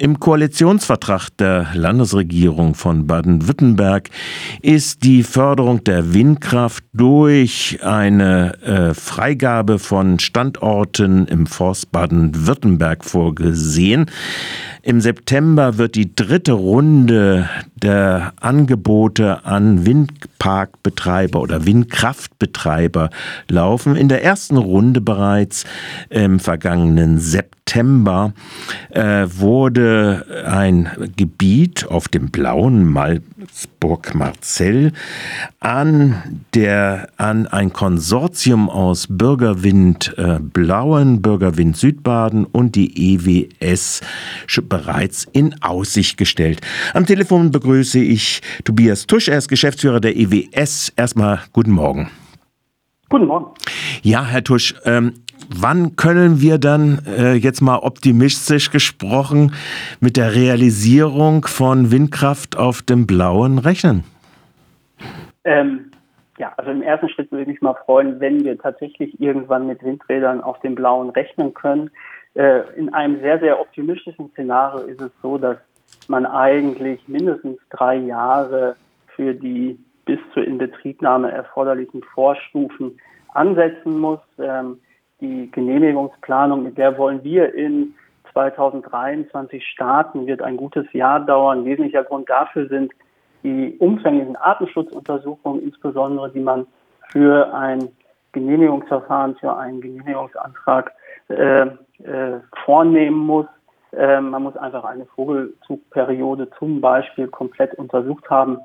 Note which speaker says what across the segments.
Speaker 1: Im Koalitionsvertrag der Landesregierung von Baden-Württemberg ist die Förderung der Windkraft durch eine äh, Freigabe von Standorten im Forst Baden-Württemberg vorgesehen. Im September wird die dritte Runde der Angebote an Windparkbetreiber oder Windkraftbetreiber laufen. In der ersten Runde bereits im vergangenen September äh, wurde ein Gebiet auf dem blauen Malzburg Marzell an der an ein Konsortium aus Bürgerwind äh, Blauen, Bürgerwind Südbaden und die EWS bereits in Aussicht gestellt. Am Telefon begrüße ich Tobias Tusch. Er ist Geschäftsführer der EWS. Erstmal guten Morgen.
Speaker 2: Guten Morgen.
Speaker 1: Ja, Herr Tusch, ähm, wann können wir dann äh, jetzt mal optimistisch gesprochen mit der Realisierung von Windkraft auf dem Blauen rechnen?
Speaker 2: Ähm, ja, also im ersten Schritt würde ich mich mal freuen, wenn wir tatsächlich irgendwann mit Windrädern auf dem Blauen rechnen können. Äh, in einem sehr, sehr optimistischen Szenario ist es so, dass man eigentlich mindestens drei Jahre für die bis zur Inbetriebnahme erforderlichen Vorstufen ansetzen muss. Ähm, die Genehmigungsplanung, mit der wollen wir in 2023 starten, wird ein gutes Jahr dauern. Wesentlicher Grund dafür sind die umfänglichen Artenschutzuntersuchungen, insbesondere die man für ein Genehmigungsverfahren, für einen Genehmigungsantrag äh, äh, vornehmen muss. Ähm, man muss einfach eine Vogelzugperiode zum Beispiel komplett untersucht haben.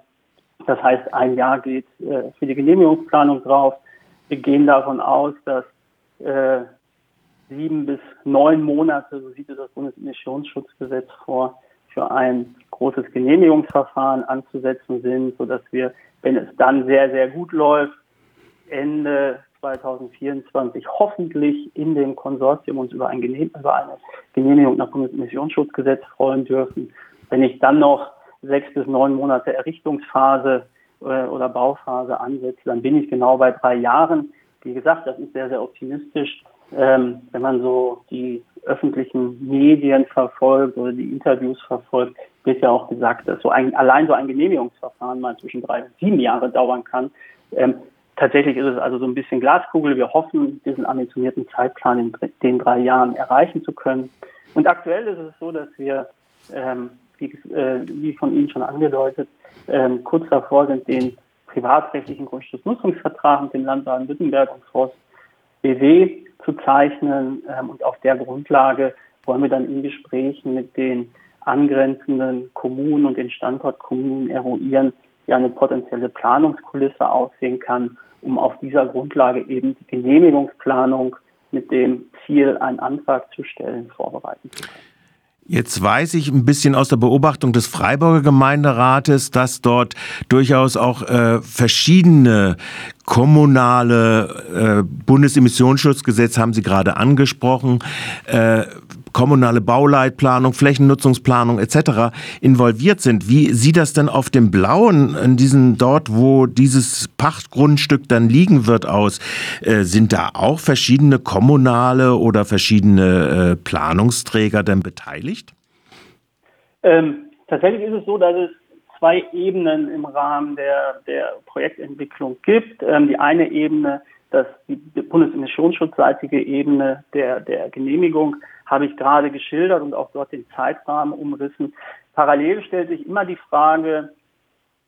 Speaker 2: Das heißt, ein Jahr geht äh, für die Genehmigungsplanung drauf. Wir gehen davon aus, dass äh, sieben bis neun Monate, so sieht es das Bundesemissionsschutzgesetz vor, für ein großes Genehmigungsverfahren anzusetzen sind, sodass wir, wenn es dann sehr, sehr gut läuft, Ende 2024 hoffentlich in dem Konsortium uns über, ein Genehm, über eine Genehmigung nach Bundesemissionsschutzgesetz freuen dürfen. Wenn ich dann noch sechs bis neun Monate Errichtungsphase äh, oder Bauphase ansetze, dann bin ich genau bei drei Jahren. Wie gesagt, das ist sehr, sehr optimistisch. Ähm, wenn man so die öffentlichen Medien verfolgt oder die Interviews verfolgt, wird ja auch gesagt, dass so ein, allein so ein Genehmigungsverfahren mal zwischen drei und sieben Jahre dauern kann. Ähm, Tatsächlich ist es also so ein bisschen Glaskugel. Wir hoffen, diesen ambitionierten Zeitplan in den drei Jahren erreichen zu können. Und aktuell ist es so, dass wir, ähm, wie, äh, wie, von Ihnen schon angedeutet, ähm, kurz davor sind, den privatrechtlichen Grundstücksnutzungsvertrag mit dem Land Baden-Württemberg und Forst BW zu zeichnen. Ähm, und auf der Grundlage wollen wir dann in Gesprächen mit den angrenzenden Kommunen und den Standortkommunen eruieren, wie eine potenzielle Planungskulisse aussehen kann, um auf dieser Grundlage eben die Genehmigungsplanung mit dem Ziel, einen Antrag zu stellen, vorbereiten zu können.
Speaker 1: Jetzt weiß ich ein bisschen aus der Beobachtung des Freiburger Gemeinderates, dass dort durchaus auch äh, verschiedene kommunale äh, Bundesemissionsschutzgesetz haben Sie gerade angesprochen, äh, kommunale Bauleitplanung, Flächennutzungsplanung etc. involviert sind. Wie sieht das denn auf dem Blauen, in diesen dort, wo dieses Pachtgrundstück dann liegen wird, aus? Äh, sind da auch verschiedene kommunale oder verschiedene äh, Planungsträger denn beteiligt?
Speaker 2: Ähm, tatsächlich ist es so, dass es zwei Ebenen im Rahmen der, der Projektentwicklung gibt. Ähm, die eine Ebene dass die bundesemissionsschutzseitige Ebene der, der Genehmigung habe ich gerade geschildert und auch dort den Zeitrahmen umrissen. Parallel stellt sich immer die Frage,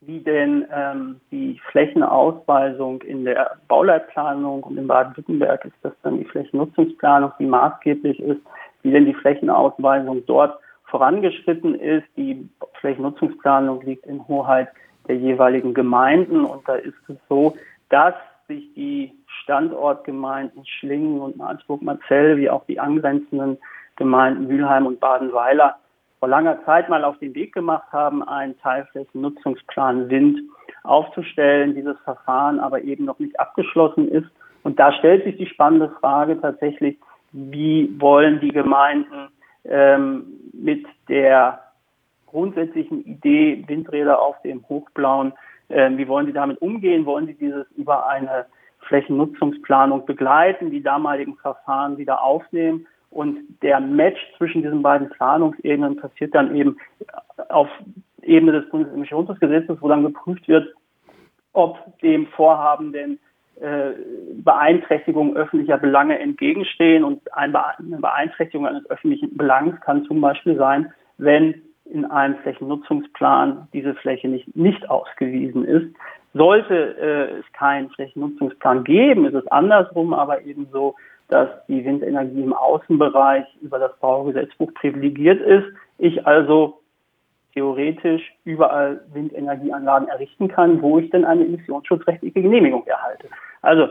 Speaker 2: wie denn ähm, die Flächenausweisung in der Bauleitplanung und in Baden-Württemberg ist das dann die Flächennutzungsplanung, die maßgeblich ist, wie denn die Flächenausweisung dort vorangeschritten ist. Die Flächennutzungsplanung liegt in Hoheit der jeweiligen Gemeinden und da ist es so, dass sich die Standortgemeinden Schlingen und Marburg-Marzell wie auch die angrenzenden Gemeinden Mülheim und Badenweiler vor langer Zeit mal auf den Weg gemacht haben, einen Teilflächennutzungsplan Wind aufzustellen, dieses Verfahren aber eben noch nicht abgeschlossen ist. Und da stellt sich die spannende Frage tatsächlich, wie wollen die Gemeinden ähm, mit der grundsätzlichen Idee Windräder auf dem Hochblauen ähm, wie wollen Sie damit umgehen? Wollen Sie dieses über eine Flächennutzungsplanung begleiten, die damaligen Verfahren wieder aufnehmen? Und der Match zwischen diesen beiden Planungsebenen passiert dann eben auf Ebene des Bundesemissionsschutzgesetzes, wo dann geprüft wird, ob dem Vorhaben denn äh, Beeinträchtigungen öffentlicher Belange entgegenstehen. Und eine Beeinträchtigung eines öffentlichen Belangs kann zum Beispiel sein, wenn in einem Flächennutzungsplan diese Fläche nicht, nicht ausgewiesen ist. Sollte äh, es keinen Flächennutzungsplan geben, ist es andersrum aber eben so, dass die Windenergie im Außenbereich über das Baugesetzbuch privilegiert ist. Ich also theoretisch überall Windenergieanlagen errichten kann, wo ich denn eine emissionsschutzrechtliche Genehmigung erhalte. Also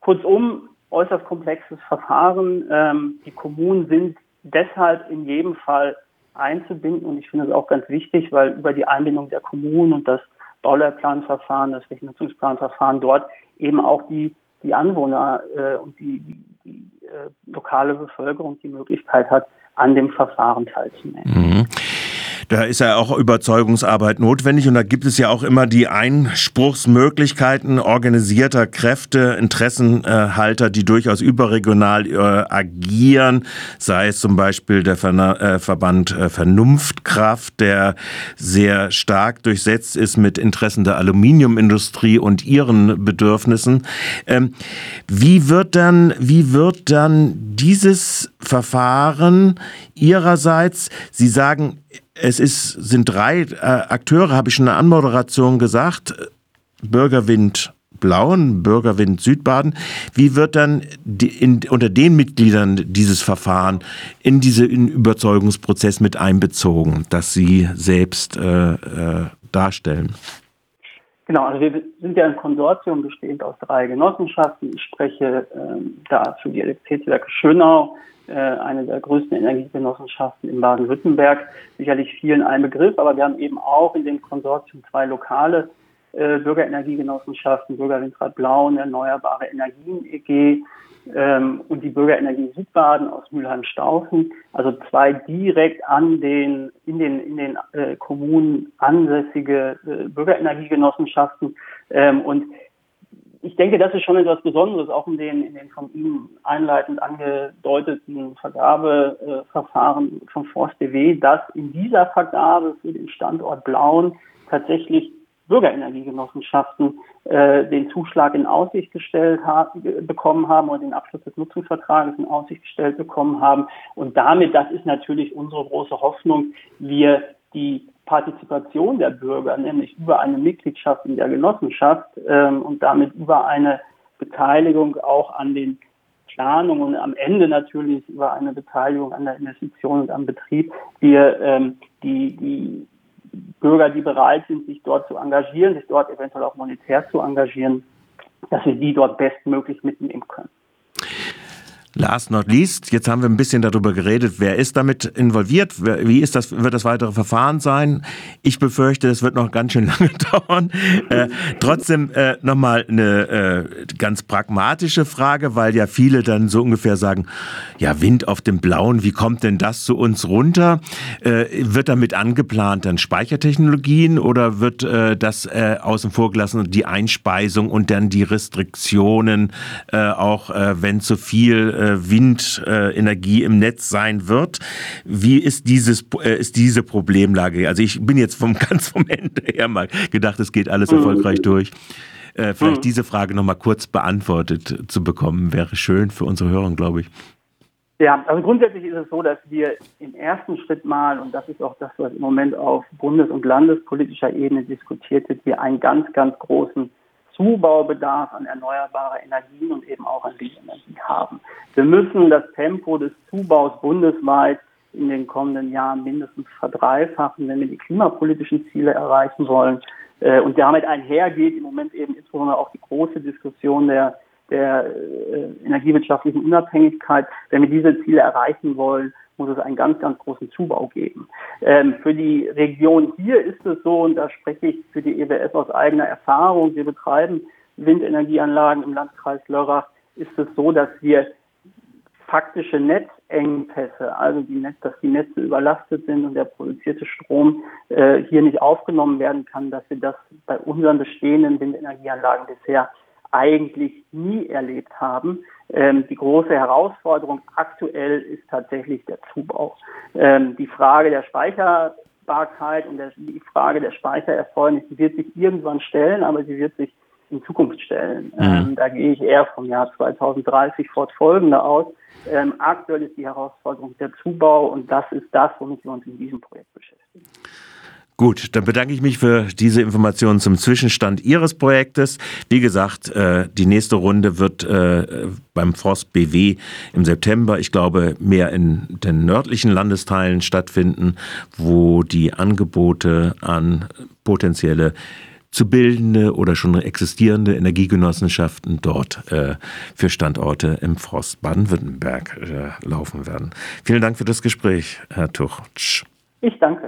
Speaker 2: kurzum, äußerst komplexes Verfahren. Ähm, die Kommunen sind deshalb in jedem Fall einzubinden und ich finde es auch ganz wichtig, weil über die Einbindung der Kommunen und das Baulehrplanverfahren, das Flächennutzungsplanverfahren dort eben auch die, die Anwohner äh, und die, die, die äh, lokale Bevölkerung die Möglichkeit hat, an dem Verfahren teilzunehmen. Mhm.
Speaker 1: Da ist ja auch Überzeugungsarbeit notwendig und da gibt es ja auch immer die Einspruchsmöglichkeiten organisierter Kräfte, Interessenhalter, die durchaus überregional äh, agieren, sei es zum Beispiel der Ver äh, Verband äh, Vernunftkraft, der sehr stark durchsetzt ist mit Interessen der Aluminiumindustrie und ihren Bedürfnissen. Ähm, wie wird dann, wie wird dann dieses Verfahren ihrerseits, Sie sagen, es ist, sind drei äh, Akteure, habe ich schon in der Anmoderation gesagt. Bürgerwind Blauen, Bürgerwind Südbaden. Wie wird dann die, in, unter den Mitgliedern dieses Verfahren in diesen Überzeugungsprozess mit einbezogen, das Sie selbst äh, äh, darstellen?
Speaker 2: Genau, also wir sind ja ein Konsortium bestehend aus drei Genossenschaften. Ich spreche ähm, da für die Elektrizitätswerke Schönau, äh, eine der größten Energiegenossenschaften in Baden-Württemberg, sicherlich vielen ein Begriff, aber wir haben eben auch in dem Konsortium zwei lokale äh, Bürgerenergiegenossenschaften, Bürgerwindrat Blau und Erneuerbare Energien EG ähm, und die Bürgerenergie Südbaden aus Mülheim-Staufen, also zwei direkt an den in den in den äh, Kommunen ansässige äh, Bürgerenergiegenossenschaften. Ähm, und ich denke, das ist schon etwas Besonderes, auch in den, in den von Ihnen einleitend angedeuteten Vergabeverfahren von Forst BW, dass in dieser Vergabe für den Standort Blauen tatsächlich Bürgerenergiegenossenschaften äh, den Zuschlag in Aussicht gestellt haben, bekommen haben und den Abschluss des Nutzungsvertrages in Aussicht gestellt bekommen haben. Und damit, das ist natürlich unsere große Hoffnung, wir die Partizipation der Bürger, nämlich über eine Mitgliedschaft in der Genossenschaft ähm, und damit über eine Beteiligung auch an den Planungen und am Ende natürlich über eine Beteiligung an der Investition und am Betrieb, wir ähm, die, die Bürger, die bereit sind, sich dort zu engagieren, sich dort eventuell auch monetär zu engagieren, dass wir die dort bestmöglich mitnehmen können.
Speaker 1: Last not least, jetzt haben wir ein bisschen darüber geredet, wer ist damit involviert, wie ist das, wird das weitere Verfahren sein? Ich befürchte, das wird noch ganz schön lange dauern. Äh, trotzdem äh, nochmal eine äh, ganz pragmatische Frage, weil ja viele dann so ungefähr sagen, ja, Wind auf dem Blauen, wie kommt denn das zu uns runter? Äh, wird damit angeplant dann Speichertechnologien oder wird äh, das äh, außen vor gelassen, die Einspeisung und dann die Restriktionen, äh, auch wenn zu viel Windenergie im Netz sein wird. Wie ist dieses äh, ist diese Problemlage? Also ich bin jetzt vom ganz vom Ende her mal gedacht, es geht alles erfolgreich mhm. durch. Äh, vielleicht mhm. diese Frage noch mal kurz beantwortet zu bekommen, wäre schön für unsere Hörer, glaube ich.
Speaker 2: Ja, also grundsätzlich ist es so, dass wir im ersten Schritt mal, und das ist auch das, was im Moment auf bundes- und landespolitischer Ebene diskutiert wird, wir einen ganz, ganz großen Zubaubedarf an erneuerbarer Energien und eben auch an Windenergie haben. Wir müssen das Tempo des Zubaus bundesweit in den kommenden Jahren mindestens verdreifachen, wenn wir die klimapolitischen Ziele erreichen wollen. Äh, und damit einhergeht im Moment eben insbesondere auch die große Diskussion der, der äh, energiewirtschaftlichen Unabhängigkeit. Wenn wir diese Ziele erreichen wollen, muss es einen ganz, ganz großen Zubau geben. Ähm, für die Region hier ist es so, und da spreche ich für die EWS aus eigener Erfahrung, wir betreiben Windenergieanlagen im Landkreis Lörrach, ist es so, dass wir faktische Netzengpässe, also die Netz, dass die Netze überlastet sind und der produzierte Strom äh, hier nicht aufgenommen werden kann, dass wir das bei unseren bestehenden Windenergieanlagen bisher eigentlich nie erlebt haben. Ähm, die große Herausforderung aktuell ist tatsächlich der Zubau. Ähm, die Frage der Speicherbarkeit und der, die Frage der Speichererfolge wird sich irgendwann stellen, aber sie wird sich in Zukunft stellen. Mhm. Ähm, da gehe ich eher vom Jahr 2030 fortfolgende aus. Ähm, aktuell ist die Herausforderung der Zubau und das ist das, womit wir uns in diesem Projekt beschäftigen.
Speaker 1: Gut, dann bedanke ich mich für diese Informationen zum Zwischenstand Ihres Projektes. Wie gesagt, äh, die nächste Runde wird äh, beim Forst BW im September, ich glaube, mehr in den nördlichen Landesteilen stattfinden, wo die Angebote an potenzielle zu bildende oder schon existierende Energiegenossenschaften dort äh, für Standorte im Frost Baden-Württemberg laufen werden. Vielen Dank für das Gespräch, Herr Tuchtsch.
Speaker 2: Ich danke.